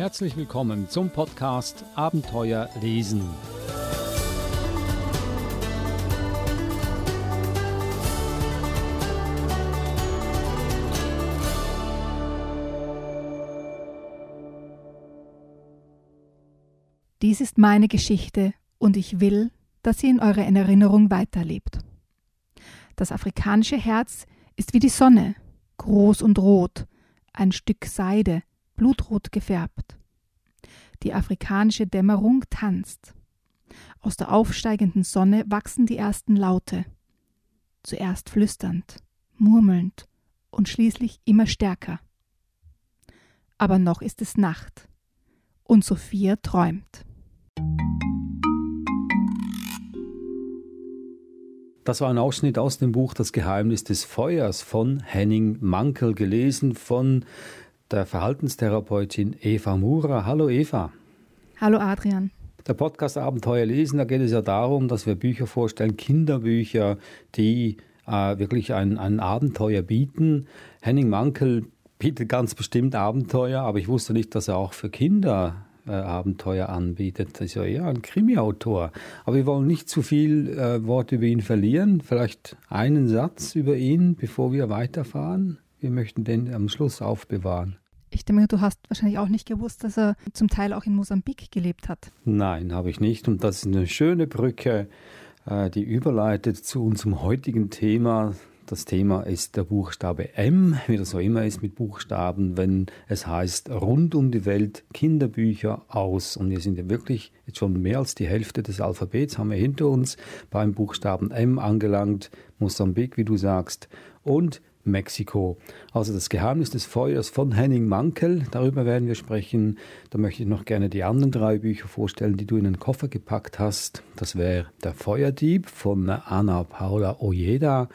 Herzlich willkommen zum Podcast Abenteuer lesen. Dies ist meine Geschichte und ich will, dass sie in eurer Erinnerung weiterlebt. Das afrikanische Herz ist wie die Sonne, groß und rot, ein Stück Seide, blutrot gefärbt. Die afrikanische Dämmerung tanzt. Aus der aufsteigenden Sonne wachsen die ersten Laute. Zuerst flüsternd, murmelnd und schließlich immer stärker. Aber noch ist es Nacht und Sophia träumt. Das war ein Ausschnitt aus dem Buch Das Geheimnis des Feuers von Henning Mankel, gelesen von der Verhaltenstherapeutin Eva Mura. Hallo Eva. Hallo Adrian. Der Podcast Abenteuer lesen, da geht es ja darum, dass wir Bücher vorstellen, Kinderbücher, die äh, wirklich ein, ein Abenteuer bieten. Henning Mankel bietet ganz bestimmt Abenteuer, aber ich wusste nicht, dass er auch für Kinder äh, Abenteuer anbietet. Das ist ja eher ein Krimi-Autor. Aber wir wollen nicht zu viel äh, Wort über ihn verlieren. Vielleicht einen Satz über ihn, bevor wir weiterfahren. Wir möchten den am Schluss aufbewahren. Ich denke, du hast wahrscheinlich auch nicht gewusst, dass er zum Teil auch in Mosambik gelebt hat. Nein, habe ich nicht. Und das ist eine schöne Brücke, äh, die überleitet zu unserem heutigen Thema. Das Thema ist der Buchstabe M, wie das so immer ist mit Buchstaben, wenn es heißt rund um die Welt Kinderbücher aus. Und wir sind ja wirklich jetzt schon mehr als die Hälfte des Alphabets haben wir hinter uns beim Buchstaben M angelangt. Mosambik, wie du sagst. Und Mexiko. Also das Geheimnis des Feuers von Henning Mankel, darüber werden wir sprechen. Da möchte ich noch gerne die anderen drei Bücher vorstellen, die du in den Koffer gepackt hast. Das wäre Der Feuerdieb von Anna Paula Ojeda,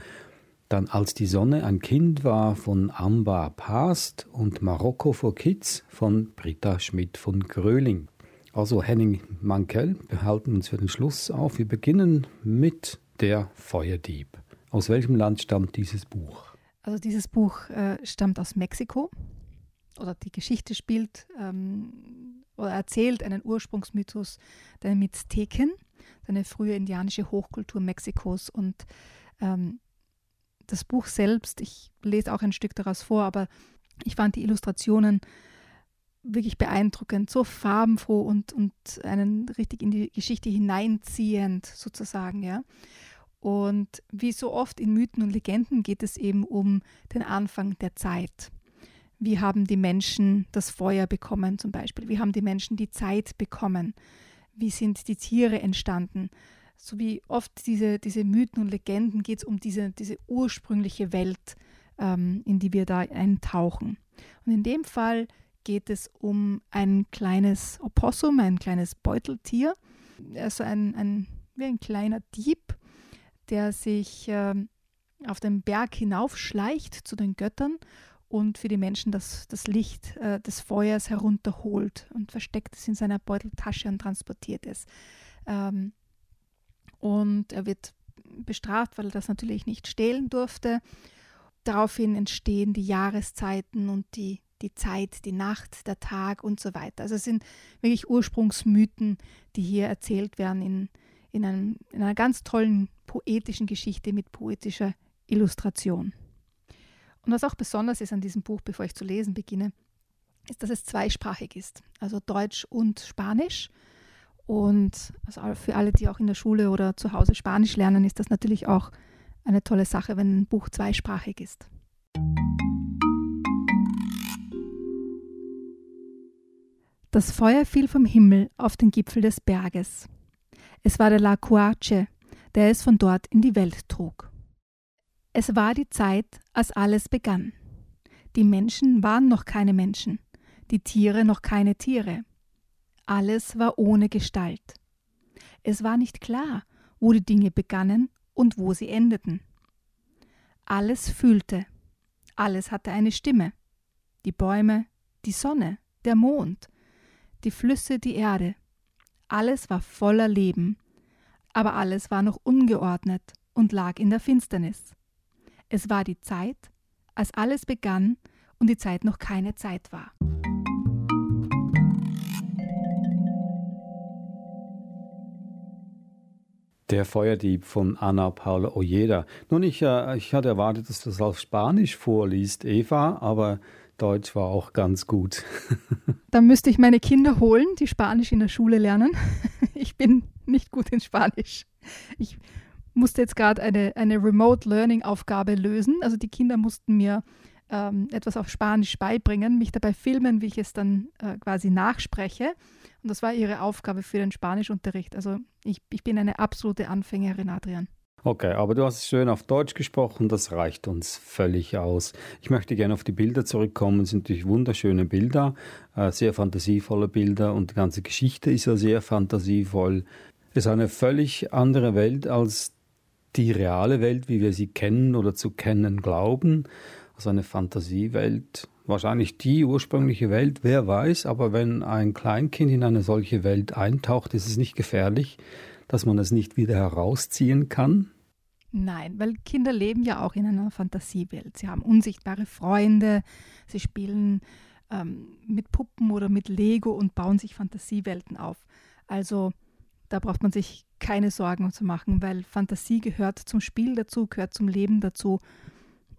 dann Als die Sonne ein Kind war von Amba Past und Marokko for Kids von Britta Schmidt von Gröling. Also Henning Mankel behalten uns für den Schluss auf. Wir beginnen mit Der Feuerdieb. Aus welchem Land stammt dieses Buch? Also dieses Buch äh, stammt aus Mexiko oder die Geschichte spielt ähm, oder erzählt einen Ursprungsmythos der Mizteken, eine frühe indianische Hochkultur Mexikos. Und ähm, das Buch selbst, ich lese auch ein Stück daraus vor, aber ich fand die Illustrationen wirklich beeindruckend, so farbenfroh und, und einen richtig in die Geschichte hineinziehend sozusagen, ja. Und wie so oft in Mythen und Legenden geht es eben um den Anfang der Zeit. Wie haben die Menschen das Feuer bekommen zum Beispiel? Wie haben die Menschen die Zeit bekommen? Wie sind die Tiere entstanden? So wie oft diese, diese Mythen und Legenden geht es um diese, diese ursprüngliche Welt, ähm, in die wir da eintauchen. Und in dem Fall geht es um ein kleines Opossum, ein kleines Beuteltier, also ein, ein, wie ein kleiner Dieb, der sich äh, auf den Berg hinaufschleicht zu den Göttern und für die Menschen das, das Licht äh, des Feuers herunterholt und versteckt es in seiner Beuteltasche und transportiert es. Ähm, und er wird bestraft, weil er das natürlich nicht stehlen durfte. Daraufhin entstehen die Jahreszeiten und die, die Zeit, die Nacht, der Tag und so weiter. Also es sind wirklich Ursprungsmythen, die hier erzählt werden in, in, einem, in einer ganz tollen poetischen Geschichte mit poetischer Illustration. Und was auch besonders ist an diesem Buch, bevor ich zu lesen beginne, ist, dass es zweisprachig ist, also Deutsch und Spanisch. Und also für alle, die auch in der Schule oder zu Hause Spanisch lernen, ist das natürlich auch eine tolle Sache, wenn ein Buch zweisprachig ist. Das Feuer fiel vom Himmel auf den Gipfel des Berges. Es war der La Cuache, der es von dort in die Welt trug. Es war die Zeit, als alles begann. Die Menschen waren noch keine Menschen, die Tiere noch keine Tiere. Alles war ohne Gestalt. Es war nicht klar, wo die Dinge begannen und wo sie endeten. Alles fühlte, alles hatte eine Stimme. Die Bäume, die Sonne, der Mond, die Flüsse, die Erde, alles war voller Leben, aber alles war noch ungeordnet und lag in der Finsternis. Es war die Zeit, als alles begann und die Zeit noch keine Zeit war. Der Feuerdieb von Ana Paula Ojeda. Nun, ich, äh, ich hatte erwartet, dass du das auf Spanisch vorliest, Eva, aber Deutsch war auch ganz gut. da müsste ich meine Kinder holen, die Spanisch in der Schule lernen. Ich bin nicht gut in Spanisch. Ich musste jetzt gerade eine, eine Remote Learning Aufgabe lösen. Also die Kinder mussten mir ähm, etwas auf Spanisch beibringen, mich dabei filmen, wie ich es dann äh, quasi nachspreche. Und das war ihre Aufgabe für den Spanischunterricht. Also ich, ich bin eine absolute Anfängerin, Adrian. Okay, aber du hast es schön auf Deutsch gesprochen, das reicht uns völlig aus. Ich möchte gerne auf die Bilder zurückkommen. Es sind natürlich wunderschöne Bilder, äh, sehr fantasievolle Bilder und die ganze Geschichte ist ja sehr fantasievoll. Es ist eine völlig andere Welt als die reale Welt, wie wir sie kennen oder zu kennen glauben. Also eine Fantasiewelt, wahrscheinlich die ursprüngliche Welt, wer weiß, aber wenn ein Kleinkind in eine solche Welt eintaucht, ist es nicht gefährlich, dass man es nicht wieder herausziehen kann? Nein, weil Kinder leben ja auch in einer Fantasiewelt. Sie haben unsichtbare Freunde, sie spielen ähm, mit Puppen oder mit Lego und bauen sich Fantasiewelten auf. Also da braucht man sich keine Sorgen zu machen, weil Fantasie gehört zum Spiel dazu, gehört zum Leben dazu.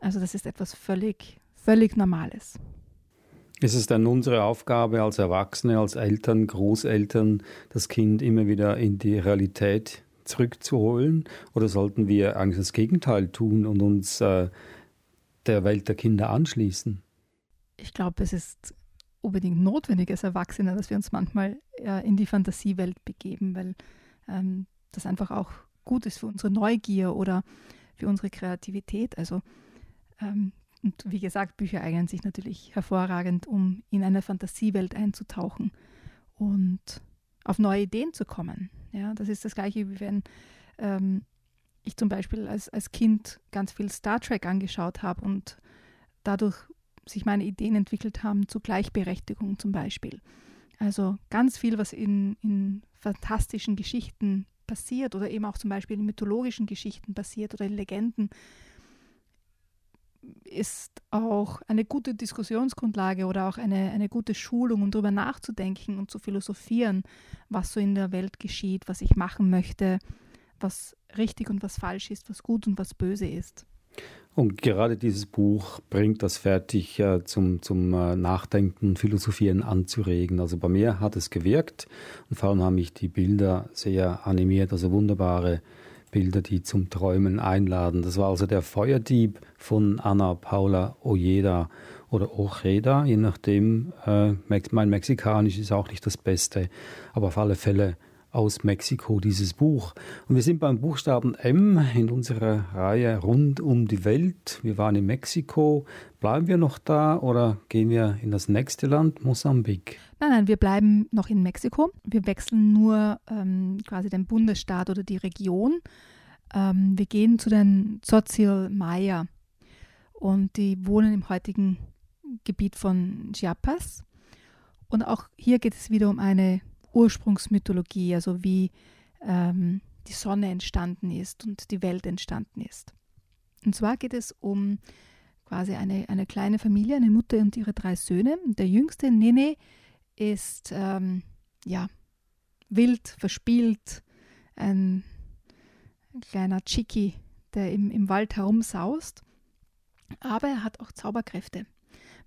Also das ist etwas völlig, völlig Normales. Ist es dann unsere Aufgabe als Erwachsene, als Eltern, Großeltern, das Kind immer wieder in die Realität zurückzuholen? Oder sollten wir eigentlich das Gegenteil tun und uns äh, der Welt der Kinder anschließen? Ich glaube, es ist unbedingt notwendig als Erwachsene, dass wir uns manchmal äh, in die Fantasiewelt begeben, weil ähm, das einfach auch gut ist für unsere Neugier oder für unsere Kreativität. Also ähm, und wie gesagt, Bücher eignen sich natürlich hervorragend, um in eine Fantasiewelt einzutauchen und auf neue Ideen zu kommen. Ja, das ist das gleiche, wie wenn ähm, ich zum Beispiel als, als Kind ganz viel Star Trek angeschaut habe und dadurch sich meine Ideen entwickelt haben zu Gleichberechtigung zum Beispiel. Also ganz viel, was in, in fantastischen Geschichten passiert oder eben auch zum Beispiel in mythologischen Geschichten passiert oder in Legenden, ist auch eine gute Diskussionsgrundlage oder auch eine, eine gute Schulung, um darüber nachzudenken und zu philosophieren, was so in der Welt geschieht, was ich machen möchte, was richtig und was falsch ist, was gut und was böse ist. Und gerade dieses Buch bringt das fertig, äh, zum, zum äh, Nachdenken Philosophieren anzuregen. Also bei mir hat es gewirkt und vor allem haben mich die Bilder sehr animiert, also wunderbare Bilder, die zum Träumen einladen. Das war also der Feuerdieb von Anna Paula Ojeda oder Ojeda, je nachdem. Äh, mein Mexikanisch ist auch nicht das Beste, aber auf alle Fälle aus Mexiko dieses Buch. Und wir sind beim Buchstaben M in unserer Reihe rund um die Welt. Wir waren in Mexiko. Bleiben wir noch da oder gehen wir in das nächste Land, Mosambik? Nein, nein, wir bleiben noch in Mexiko. Wir wechseln nur ähm, quasi den Bundesstaat oder die Region. Ähm, wir gehen zu den Tzotzil Maya und die wohnen im heutigen Gebiet von Chiapas. Und auch hier geht es wieder um eine Ursprungsmythologie, also wie ähm, die Sonne entstanden ist und die Welt entstanden ist. Und zwar geht es um quasi eine, eine kleine Familie, eine Mutter und ihre drei Söhne. Der jüngste, Nene, ist ähm, ja, wild, verspielt, ein, ein kleiner Chiki, der im, im Wald herumsaust. Aber er hat auch Zauberkräfte,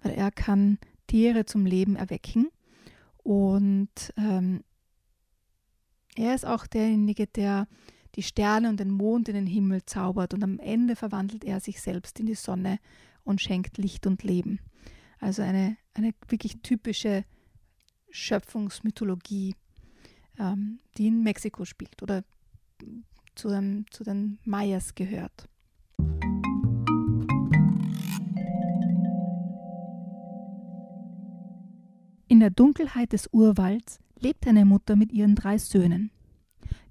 weil er kann Tiere zum Leben erwecken. Und ähm, er ist auch derjenige, der die Sterne und den Mond in den Himmel zaubert. Und am Ende verwandelt er sich selbst in die Sonne und schenkt Licht und Leben. Also eine, eine wirklich typische Schöpfungsmythologie, ähm, die in Mexiko spielt oder zu, dem, zu den Mayas gehört. In der Dunkelheit des Urwalds lebt eine Mutter mit ihren drei Söhnen.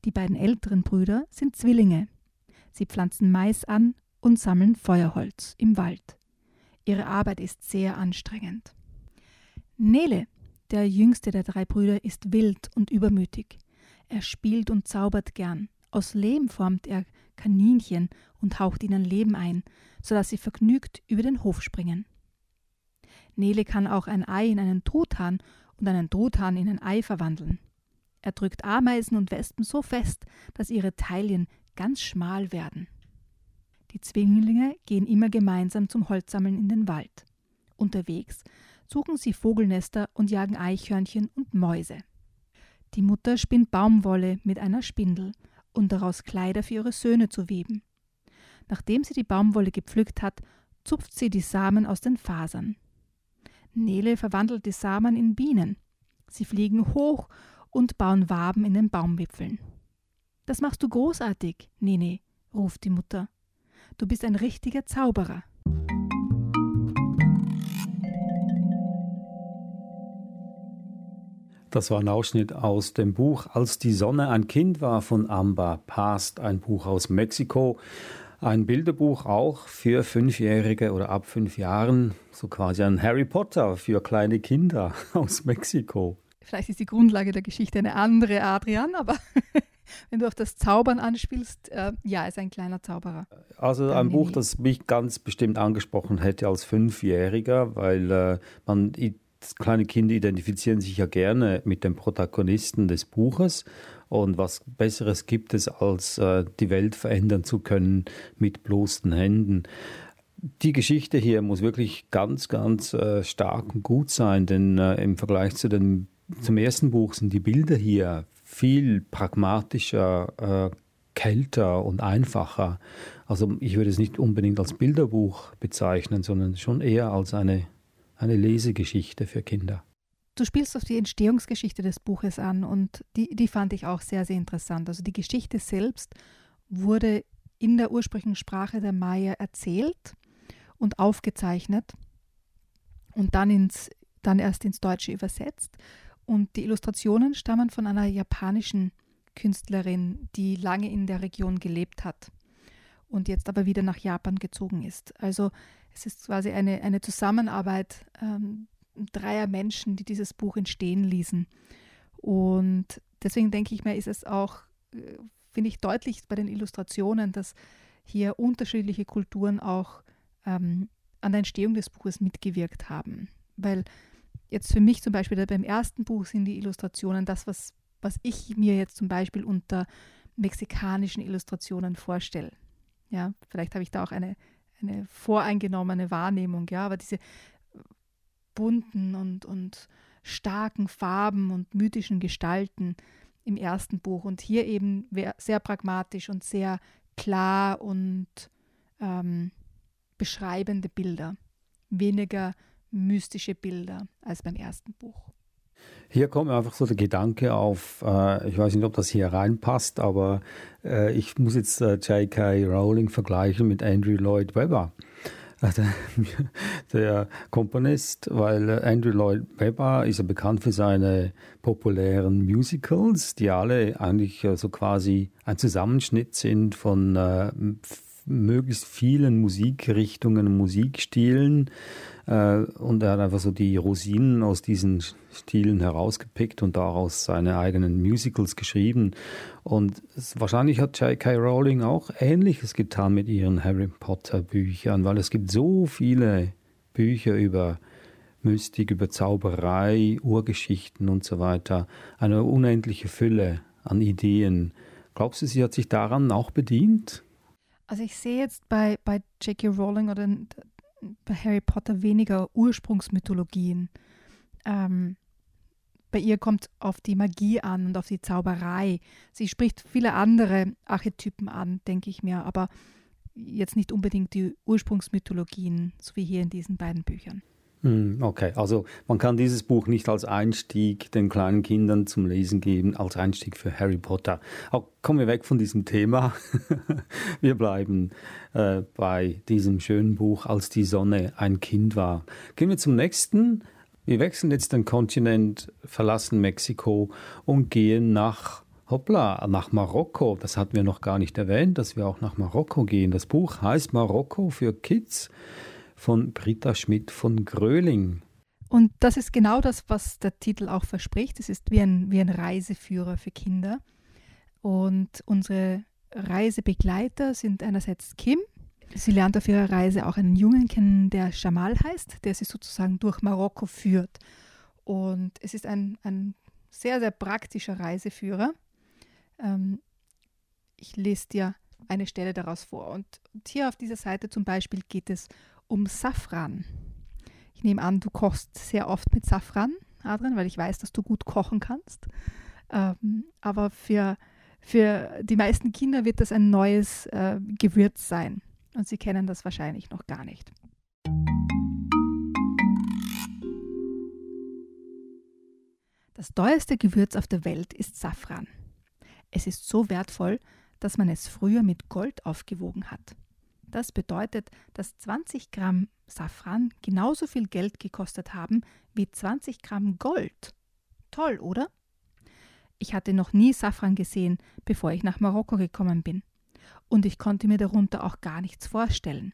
Die beiden älteren Brüder sind Zwillinge. Sie pflanzen Mais an und sammeln Feuerholz im Wald. Ihre Arbeit ist sehr anstrengend. Nele der jüngste der drei Brüder ist wild und übermütig. Er spielt und zaubert gern. Aus Lehm formt er Kaninchen und haucht ihnen Leben ein, so dass sie vergnügt über den Hof springen. Nele kann auch ein Ei in einen Truthahn und einen Truthahn in ein Ei verwandeln. Er drückt Ameisen und Wespen so fest, dass ihre Taillen ganz schmal werden. Die Zwillinge gehen immer gemeinsam zum Holzsammeln in den Wald. Unterwegs suchen sie Vogelnester und jagen Eichhörnchen und Mäuse. Die Mutter spinnt Baumwolle mit einer Spindel, um daraus Kleider für ihre Söhne zu weben. Nachdem sie die Baumwolle gepflückt hat, zupft sie die Samen aus den Fasern. Nele verwandelt die Samen in Bienen. Sie fliegen hoch und bauen Waben in den Baumwipfeln. Das machst du großartig, Nene, ruft die Mutter. Du bist ein richtiger Zauberer. Das war ein Ausschnitt aus dem Buch Als die Sonne ein Kind war von Amba Past, ein Buch aus Mexiko. Ein Bilderbuch auch für Fünfjährige oder ab fünf Jahren, so quasi ein Harry Potter für kleine Kinder aus Mexiko. Vielleicht ist die Grundlage der Geschichte eine andere, Adrian, aber wenn du auf das Zaubern anspielst, äh, ja, ist ein kleiner Zauberer. Also ein Buch, das mich ganz bestimmt angesprochen hätte als Fünfjähriger, weil äh, man kleine Kinder identifizieren sich ja gerne mit dem Protagonisten des Buches und was Besseres gibt es, als äh, die Welt verändern zu können mit bloßen Händen. Die Geschichte hier muss wirklich ganz, ganz äh, stark und gut sein, denn äh, im Vergleich zu dem, zum ersten Buch sind die Bilder hier viel pragmatischer, kälter und einfacher. Also ich würde es nicht unbedingt als Bilderbuch bezeichnen, sondern schon eher als eine, eine Lesegeschichte für Kinder. Du spielst auf die Entstehungsgeschichte des Buches an und die, die fand ich auch sehr, sehr interessant. Also die Geschichte selbst wurde in der ursprünglichen Sprache der Maya erzählt und aufgezeichnet und dann, ins, dann erst ins Deutsche übersetzt. Und die Illustrationen stammen von einer japanischen Künstlerin, die lange in der Region gelebt hat und jetzt aber wieder nach Japan gezogen ist. Also es ist quasi eine, eine Zusammenarbeit ähm, dreier Menschen, die dieses Buch entstehen ließen. Und deswegen denke ich mir, ist es auch, äh, finde ich deutlich bei den Illustrationen, dass hier unterschiedliche Kulturen auch ähm, an der Entstehung des Buches mitgewirkt haben. Weil jetzt für mich zum Beispiel beim ersten Buch sind die Illustrationen das, was, was ich mir jetzt zum Beispiel unter mexikanischen Illustrationen vorstelle. Ja, vielleicht habe ich da auch eine, eine voreingenommene Wahrnehmung, ja, aber diese bunten und, und starken Farben und mythischen Gestalten im ersten Buch und hier eben sehr pragmatisch und sehr klar und ähm, beschreibende Bilder, weniger mystische Bilder als beim ersten Buch. Hier kommt mir einfach so der Gedanke auf, äh, ich weiß nicht, ob das hier reinpasst, aber äh, ich muss jetzt äh, J.K. Rowling vergleichen mit Andrew Lloyd Webber. Der, der Komponist, weil Andrew Lloyd Webber ist ja bekannt für seine populären Musicals, die alle eigentlich so quasi ein Zusammenschnitt sind von äh, möglichst vielen Musikrichtungen und Musikstilen. Äh, und er hat einfach so die Rosinen aus diesen Stilen herausgepickt und daraus seine eigenen Musicals geschrieben. Und wahrscheinlich hat J.K. Rowling auch Ähnliches getan mit ihren Harry Potter Büchern, weil es gibt so viele Bücher über Mystik, über Zauberei, Urgeschichten und so weiter. Eine unendliche Fülle an Ideen. Glaubst du, sie hat sich daran auch bedient? Also ich sehe jetzt bei, bei J.K. Rowling oder bei Harry Potter weniger Ursprungsmythologien. Ähm, bei ihr kommt auf die Magie an und auf die Zauberei. Sie spricht viele andere Archetypen an, denke ich mir, aber jetzt nicht unbedingt die Ursprungsmythologien, so wie hier in diesen beiden Büchern. Hm, okay, also man kann dieses Buch nicht als Einstieg den kleinen Kindern zum Lesen geben, als Einstieg für Harry Potter. Auch kommen wir weg von diesem Thema. wir bleiben äh, bei diesem schönen Buch, als die Sonne ein Kind war. Gehen wir zum nächsten. Wir wechseln jetzt den Kontinent, verlassen Mexiko und gehen nach Hoppla, nach Marokko. Das hatten wir noch gar nicht erwähnt, dass wir auch nach Marokko gehen. Das Buch heißt Marokko für Kids von Britta Schmidt von Gröling. Und das ist genau das, was der Titel auch verspricht. Es ist wie ein, wie ein Reiseführer für Kinder. Und unsere Reisebegleiter sind einerseits Kim. Sie lernt auf ihrer Reise auch einen Jungen kennen, der Jamal heißt, der sie sozusagen durch Marokko führt. Und es ist ein, ein sehr, sehr praktischer Reiseführer. Ähm, ich lese dir eine Stelle daraus vor. Und, und hier auf dieser Seite zum Beispiel geht es um Safran. Ich nehme an, du kochst sehr oft mit Safran, Adrian, weil ich weiß, dass du gut kochen kannst. Ähm, aber für, für die meisten Kinder wird das ein neues äh, Gewürz sein. Und sie kennen das wahrscheinlich noch gar nicht. Das teuerste Gewürz auf der Welt ist Safran. Es ist so wertvoll, dass man es früher mit Gold aufgewogen hat. Das bedeutet, dass 20 Gramm Safran genauso viel Geld gekostet haben wie 20 Gramm Gold. Toll, oder? Ich hatte noch nie Safran gesehen, bevor ich nach Marokko gekommen bin. Und ich konnte mir darunter auch gar nichts vorstellen.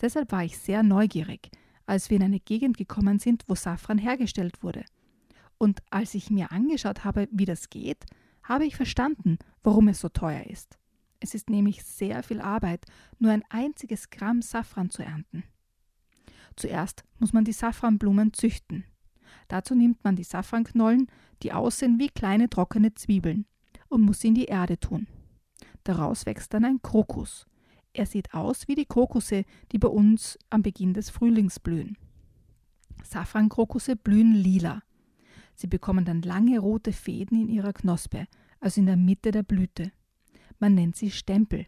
Deshalb war ich sehr neugierig, als wir in eine Gegend gekommen sind, wo Safran hergestellt wurde. Und als ich mir angeschaut habe, wie das geht, habe ich verstanden, warum es so teuer ist. Es ist nämlich sehr viel Arbeit, nur ein einziges Gramm Safran zu ernten. Zuerst muss man die Safranblumen züchten. Dazu nimmt man die Safranknollen, die aussehen wie kleine trockene Zwiebeln, und muss sie in die Erde tun. Daraus wächst dann ein Krokus. Er sieht aus wie die Krokusse, die bei uns am Beginn des Frühlings blühen. Safrankrokusse blühen lila. Sie bekommen dann lange rote Fäden in ihrer Knospe, also in der Mitte der Blüte. Man nennt sie Stempel.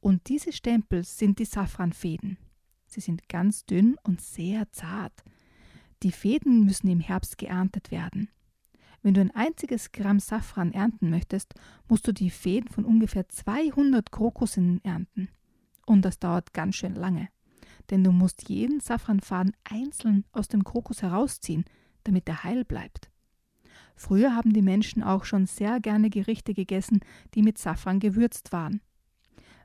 Und diese Stempel sind die Safranfäden. Sie sind ganz dünn und sehr zart. Die Fäden müssen im Herbst geerntet werden. Wenn du ein einziges Gramm Safran ernten möchtest, musst du die Fäden von ungefähr 200 Krokussen ernten. Und das dauert ganz schön lange. Denn du musst jeden Safranfaden einzeln aus dem Krokus herausziehen, damit er heil bleibt. Früher haben die Menschen auch schon sehr gerne Gerichte gegessen, die mit Safran gewürzt waren.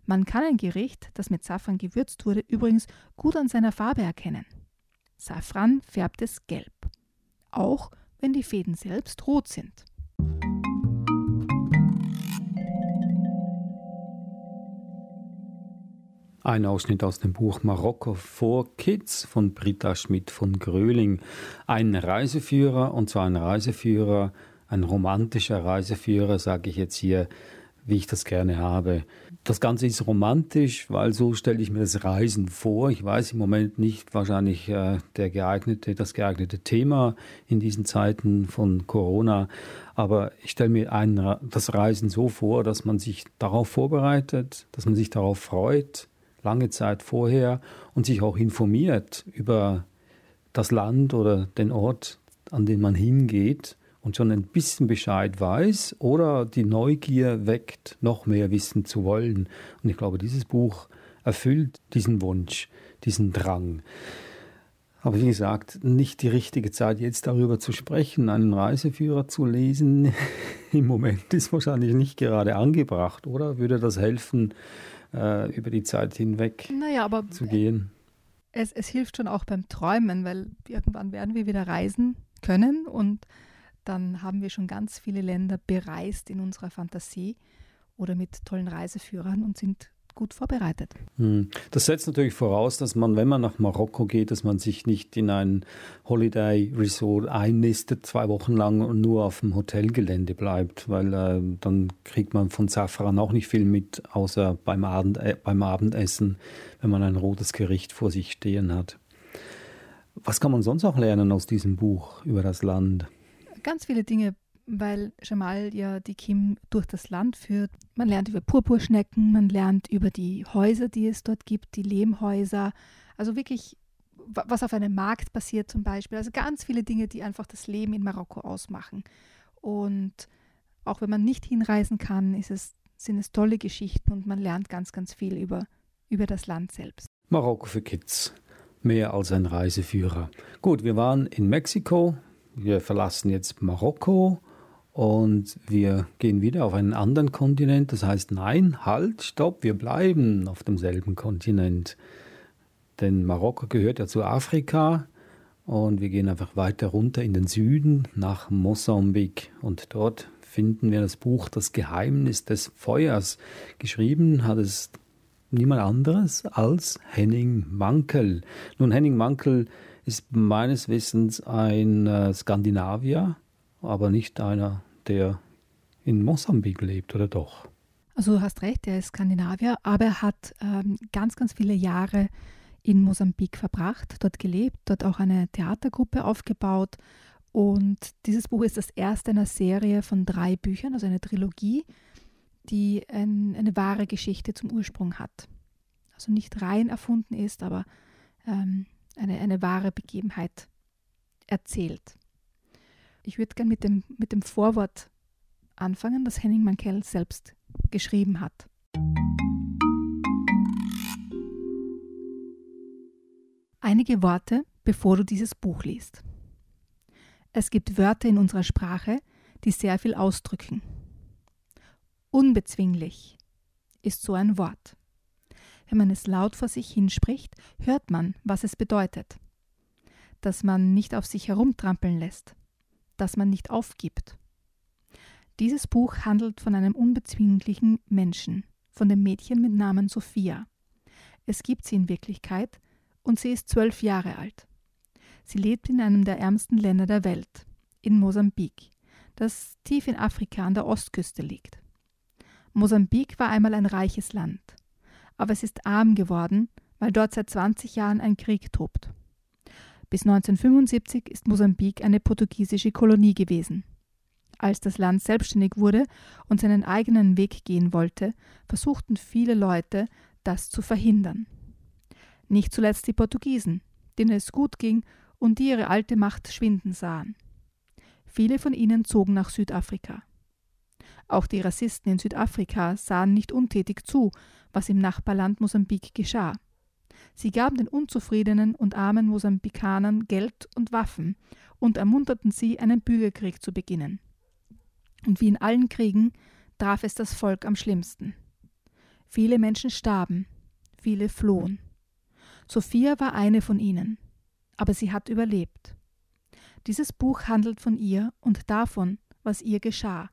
Man kann ein Gericht, das mit Safran gewürzt wurde, übrigens gut an seiner Farbe erkennen. Safran färbt es gelb, auch wenn die Fäden selbst rot sind. Ein Ausschnitt aus dem Buch Marokko for Kids von Britta Schmidt von Gröling. Ein Reiseführer, und zwar ein Reiseführer, ein romantischer Reiseführer, sage ich jetzt hier, wie ich das gerne habe. Das Ganze ist romantisch, weil so stelle ich mir das Reisen vor. Ich weiß im Moment nicht wahrscheinlich äh, der geeignete, das geeignete Thema in diesen Zeiten von Corona, aber ich stelle mir ein, das Reisen so vor, dass man sich darauf vorbereitet, dass man sich darauf freut, lange Zeit vorher und sich auch informiert über das Land oder den Ort, an den man hingeht und schon ein bisschen Bescheid weiß oder die Neugier weckt, noch mehr wissen zu wollen. Und ich glaube, dieses Buch erfüllt diesen Wunsch, diesen Drang. Aber wie gesagt, nicht die richtige Zeit, jetzt darüber zu sprechen, einen Reiseführer zu lesen. Im Moment ist wahrscheinlich nicht gerade angebracht, oder? Würde das helfen, äh, über die Zeit hinweg naja, aber zu gehen. Es, es hilft schon auch beim Träumen, weil irgendwann werden wir wieder reisen können und dann haben wir schon ganz viele Länder bereist in unserer Fantasie oder mit tollen Reiseführern und sind gut vorbereitet. Hm. Das setzt natürlich voraus, dass man, wenn man nach Marokko geht, dass man sich nicht in ein Holiday Resort einnistet, zwei Wochen lang und nur auf dem Hotelgelände bleibt, weil äh, dann kriegt man von Safran auch nicht viel mit, außer beim, Abend, äh, beim Abendessen, wenn man ein rotes Gericht vor sich stehen hat. Was kann man sonst auch lernen aus diesem Buch über das Land? Ganz viele Dinge weil Jamal ja die Kim durch das Land führt. Man lernt über Purpurschnecken, man lernt über die Häuser, die es dort gibt, die Lehmhäuser. Also wirklich, was auf einem Markt passiert zum Beispiel. Also ganz viele Dinge, die einfach das Leben in Marokko ausmachen. Und auch wenn man nicht hinreisen kann, es, sind es tolle Geschichten und man lernt ganz, ganz viel über, über das Land selbst. Marokko für Kids. Mehr als ein Reiseführer. Gut, wir waren in Mexiko. Wir verlassen jetzt Marokko und wir gehen wieder auf einen anderen Kontinent. Das heißt, nein, halt, stopp, wir bleiben auf demselben Kontinent. Denn Marokko gehört ja zu Afrika und wir gehen einfach weiter runter in den Süden nach Mosambik und dort finden wir das Buch Das Geheimnis des Feuers. Geschrieben hat es niemand anderes als Henning Mankel. Nun, Henning Mankel ist meines Wissens ein äh, Skandinavier aber nicht einer, der in Mosambik lebt, oder doch? Also du hast recht, er ist Skandinavier, aber er hat ähm, ganz, ganz viele Jahre in Mosambik verbracht, dort gelebt, dort auch eine Theatergruppe aufgebaut. Und dieses Buch ist das erste einer Serie von drei Büchern, also eine Trilogie, die ein, eine wahre Geschichte zum Ursprung hat. Also nicht rein erfunden ist, aber ähm, eine, eine wahre Begebenheit erzählt. Ich würde gerne mit dem, mit dem Vorwort anfangen, das Henning Mankell selbst geschrieben hat. Einige Worte, bevor du dieses Buch liest. Es gibt Wörter in unserer Sprache, die sehr viel ausdrücken. Unbezwinglich ist so ein Wort. Wenn man es laut vor sich hinspricht, hört man, was es bedeutet. Dass man nicht auf sich herumtrampeln lässt, dass man nicht aufgibt. Dieses Buch handelt von einem unbezwinglichen Menschen, von dem Mädchen mit Namen Sophia. Es gibt sie in Wirklichkeit und sie ist zwölf Jahre alt. Sie lebt in einem der ärmsten Länder der Welt, in Mosambik, das tief in Afrika an der Ostküste liegt. Mosambik war einmal ein reiches Land, aber es ist arm geworden, weil dort seit 20 Jahren ein Krieg tobt. Bis 1975 ist Mosambik eine portugiesische Kolonie gewesen. Als das Land selbstständig wurde und seinen eigenen Weg gehen wollte, versuchten viele Leute, das zu verhindern. Nicht zuletzt die Portugiesen, denen es gut ging und die ihre alte Macht schwinden sahen. Viele von ihnen zogen nach Südafrika. Auch die Rassisten in Südafrika sahen nicht untätig zu, was im Nachbarland Mosambik geschah. Sie gaben den unzufriedenen und armen Mosambikanern Geld und Waffen und ermunterten sie, einen Bürgerkrieg zu beginnen. Und wie in allen Kriegen traf es das Volk am schlimmsten. Viele Menschen starben, viele flohen. Sophia war eine von ihnen, aber sie hat überlebt. Dieses Buch handelt von ihr und davon, was ihr geschah,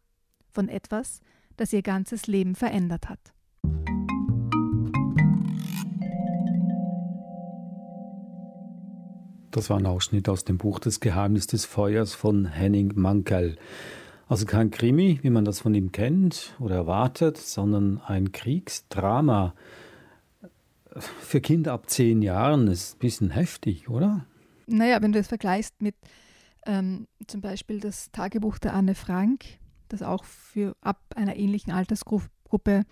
von etwas, das ihr ganzes Leben verändert hat. Das war ein Ausschnitt aus dem Buch Das Geheimnis des Feuers von Henning Mankell. Also kein Krimi, wie man das von ihm kennt oder erwartet, sondern ein Kriegsdrama. Für Kinder ab zehn Jahren ist ein bisschen heftig, oder? Naja, wenn du es vergleichst mit ähm, zum Beispiel das Tagebuch der Anne Frank, das auch für ab einer ähnlichen Altersgruppe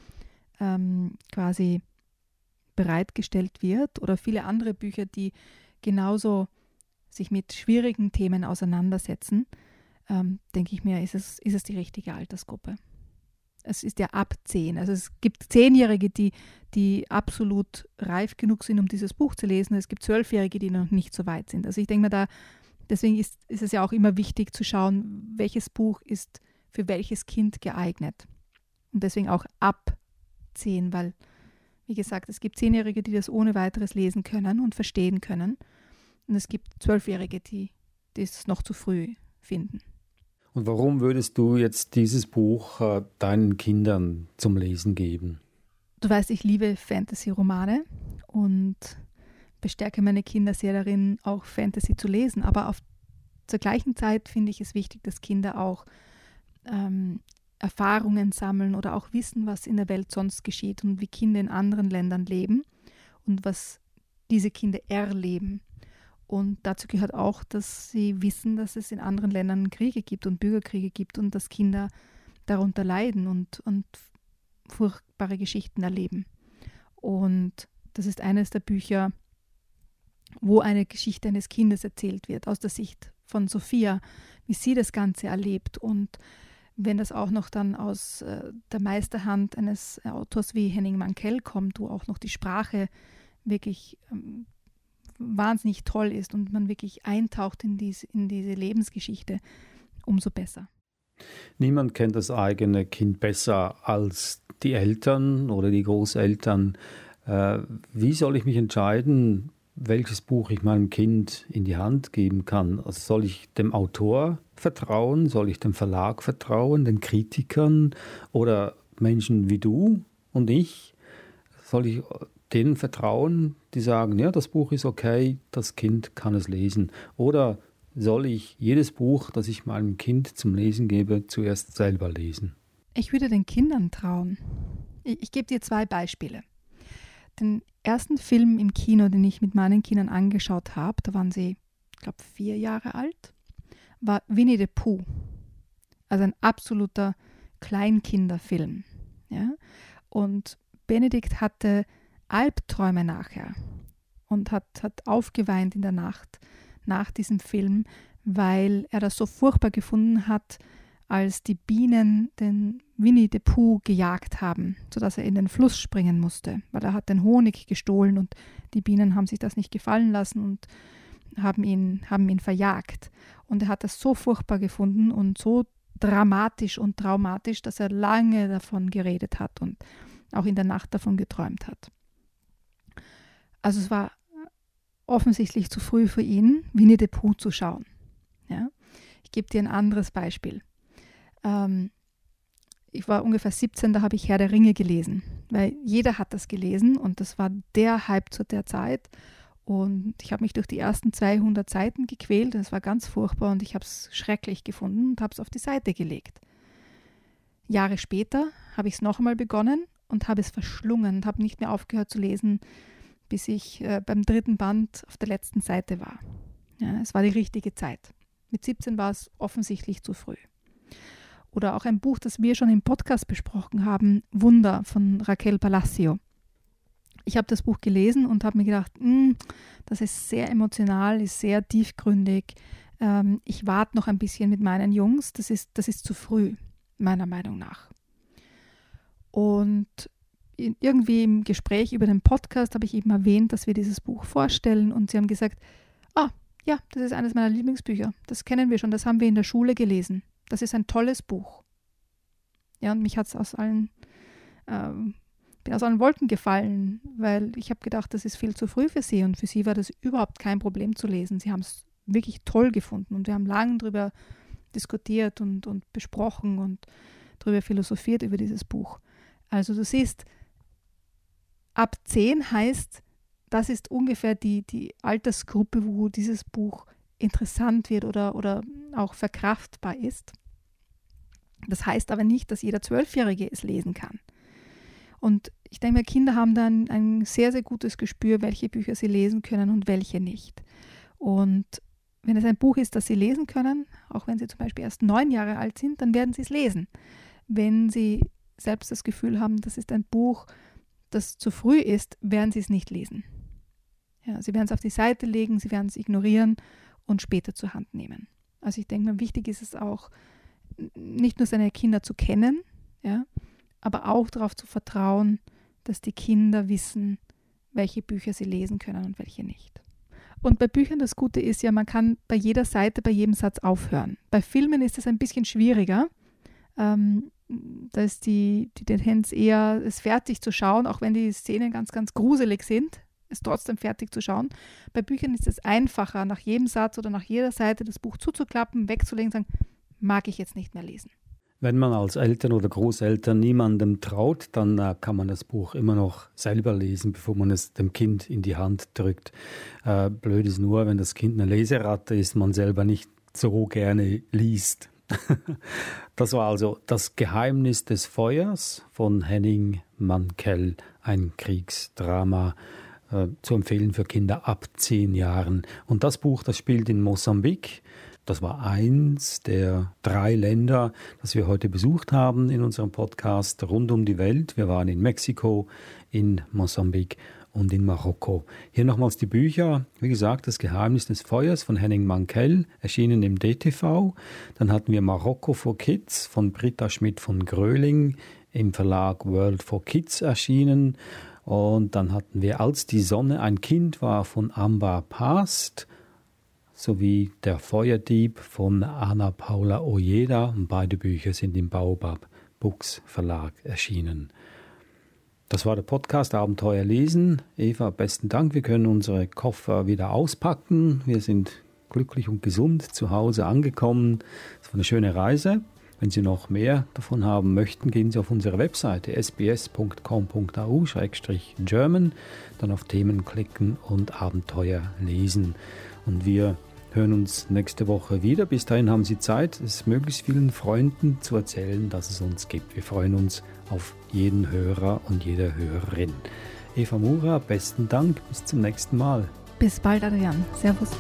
ähm, quasi bereitgestellt wird oder viele andere Bücher, die genauso sich mit schwierigen Themen auseinandersetzen, ähm, denke ich mir, ist es, ist es die richtige Altersgruppe. Es ist ja ab zehn. Also es gibt Zehnjährige, die, die absolut reif genug sind, um dieses Buch zu lesen. Es gibt Zwölfjährige, die noch nicht so weit sind. Also ich denke mir da, deswegen ist, ist es ja auch immer wichtig zu schauen, welches Buch ist für welches Kind geeignet. Und deswegen auch ab 10, weil, wie gesagt, es gibt Zehnjährige, die das ohne weiteres lesen können und verstehen können. Und es gibt Zwölfjährige, die, es noch zu früh finden. Und warum würdest du jetzt dieses Buch äh, deinen Kindern zum Lesen geben? Du weißt, ich liebe Fantasy-Romane und bestärke meine Kinder sehr darin, auch Fantasy zu lesen. Aber auf, zur gleichen Zeit finde ich es wichtig, dass Kinder auch ähm, Erfahrungen sammeln oder auch wissen, was in der Welt sonst geschieht und wie Kinder in anderen Ländern leben und was diese Kinder erleben. Und dazu gehört auch, dass sie wissen, dass es in anderen Ländern Kriege gibt und Bürgerkriege gibt und dass Kinder darunter leiden und, und furchtbare Geschichten erleben. Und das ist eines der Bücher, wo eine Geschichte eines Kindes erzählt wird, aus der Sicht von Sophia, wie sie das Ganze erlebt und wenn das auch noch dann aus äh, der Meisterhand eines Autors wie Henning Mankell kommt, wo auch noch die Sprache wirklich ähm, wahnsinnig toll ist und man wirklich eintaucht in, dies, in diese Lebensgeschichte, umso besser. Niemand kennt das eigene Kind besser als die Eltern oder die Großeltern. Äh, wie soll ich mich entscheiden, welches Buch ich meinem Kind in die Hand geben kann. Also soll ich dem Autor vertrauen? Soll ich dem Verlag vertrauen, den Kritikern oder Menschen wie du und ich? Soll ich denen vertrauen, die sagen, ja, das Buch ist okay, das Kind kann es lesen? Oder soll ich jedes Buch, das ich meinem Kind zum Lesen gebe, zuerst selber lesen? Ich würde den Kindern trauen. Ich, ich gebe dir zwei Beispiele. Den ersten Film im Kino, den ich mit meinen Kindern angeschaut habe, da waren sie, ich glaube, vier Jahre alt, war Winnie the Pooh. Also ein absoluter Kleinkinderfilm. Ja? Und Benedikt hatte Albträume nachher und hat, hat aufgeweint in der Nacht nach diesem Film, weil er das so furchtbar gefunden hat, als die Bienen den Winnie the Pooh gejagt haben, sodass er in den Fluss springen musste, weil er hat den Honig gestohlen und die Bienen haben sich das nicht gefallen lassen und haben ihn, haben ihn verjagt. Und er hat das so furchtbar gefunden und so dramatisch und traumatisch, dass er lange davon geredet hat und auch in der Nacht davon geträumt hat. Also es war offensichtlich zu früh für ihn, Winnie the Pooh zu schauen. Ja? Ich gebe dir ein anderes Beispiel. Ähm, ich war ungefähr 17, da habe ich Herr der Ringe gelesen, weil jeder hat das gelesen und das war der Hype zu der Zeit. Und ich habe mich durch die ersten 200 Seiten gequält. Das war ganz furchtbar und ich habe es schrecklich gefunden und habe es auf die Seite gelegt. Jahre später habe ich es noch einmal begonnen und habe es verschlungen und habe nicht mehr aufgehört zu lesen, bis ich äh, beim dritten Band auf der letzten Seite war. Ja, es war die richtige Zeit. Mit 17 war es offensichtlich zu früh. Oder auch ein Buch, das wir schon im Podcast besprochen haben, Wunder von Raquel Palacio. Ich habe das Buch gelesen und habe mir gedacht, hm, das ist sehr emotional, ist sehr tiefgründig. Ähm, ich warte noch ein bisschen mit meinen Jungs. Das ist, das ist zu früh, meiner Meinung nach. Und irgendwie im Gespräch über den Podcast habe ich eben erwähnt, dass wir dieses Buch vorstellen und sie haben gesagt, ah, ja, das ist eines meiner Lieblingsbücher. Das kennen wir schon, das haben wir in der Schule gelesen. Das ist ein tolles Buch. Ja, und mich hat es aus allen, ähm, bin aus allen Wolken gefallen, weil ich habe gedacht, das ist viel zu früh für sie und für sie war das überhaupt kein Problem zu lesen. Sie haben es wirklich toll gefunden und wir haben lange darüber diskutiert und, und besprochen und darüber philosophiert über dieses Buch. Also du siehst, ab 10 heißt, das ist ungefähr die, die Altersgruppe, wo dieses Buch interessant wird oder, oder auch verkraftbar ist. Das heißt aber nicht, dass jeder Zwölfjährige es lesen kann. Und ich denke Kinder haben dann ein sehr, sehr gutes Gespür, welche Bücher sie lesen können und welche nicht. Und wenn es ein Buch ist, das sie lesen können, auch wenn sie zum Beispiel erst neun Jahre alt sind, dann werden sie es lesen. Wenn sie selbst das Gefühl haben, das ist ein Buch, das zu früh ist, werden sie es nicht lesen. Ja, sie werden es auf die Seite legen, sie werden es ignorieren und später zur Hand nehmen. Also ich denke mir, wichtig ist es auch, nicht nur seine Kinder zu kennen, ja, aber auch darauf zu vertrauen, dass die Kinder wissen, welche Bücher sie lesen können und welche nicht. Und bei Büchern das Gute ist ja, man kann bei jeder Seite, bei jedem Satz aufhören. Bei Filmen ist es ein bisschen schwieriger. Ähm, da ist die, die Tendenz eher, es fertig zu schauen, auch wenn die Szenen ganz, ganz gruselig sind, es trotzdem fertig zu schauen. Bei Büchern ist es einfacher, nach jedem Satz oder nach jeder Seite das Buch zuzuklappen, wegzulegen und sagen, mag ich jetzt nicht mehr lesen. Wenn man als Eltern oder Großeltern niemandem traut, dann äh, kann man das Buch immer noch selber lesen, bevor man es dem Kind in die Hand drückt. Äh, blöd ist nur, wenn das Kind eine Leseratte ist, man selber nicht so gerne liest. das war also das Geheimnis des Feuers von Henning Mankell, ein Kriegsdrama äh, zu empfehlen für Kinder ab zehn Jahren. Und das Buch, das spielt in Mosambik. Das war eins der drei Länder, das wir heute besucht haben in unserem Podcast rund um die Welt. Wir waren in Mexiko, in Mosambik und in Marokko. Hier nochmals die Bücher. Wie gesagt, Das Geheimnis des Feuers von Henning Mankell, erschienen im DTV. Dann hatten wir Marokko for Kids von Britta Schmidt von Gröling im Verlag World for Kids erschienen. Und dann hatten wir Als die Sonne ein Kind war von Amba Past sowie Der Feuerdieb von Anna Paula Ojeda. Beide Bücher sind im Baobab Books Verlag erschienen. Das war der Podcast Abenteuer lesen. Eva, besten Dank. Wir können unsere Koffer wieder auspacken. Wir sind glücklich und gesund zu Hause angekommen. Es war eine schöne Reise. Wenn Sie noch mehr davon haben möchten, gehen Sie auf unsere Webseite sbs.com.au-german, dann auf Themen klicken und Abenteuer lesen. Und wir hören uns nächste Woche wieder. Bis dahin haben Sie Zeit, es möglichst vielen Freunden zu erzählen, dass es uns gibt. Wir freuen uns auf jeden Hörer und jede Hörerin. Eva Mura, besten Dank. Bis zum nächsten Mal. Bis bald, Adrian. Servus.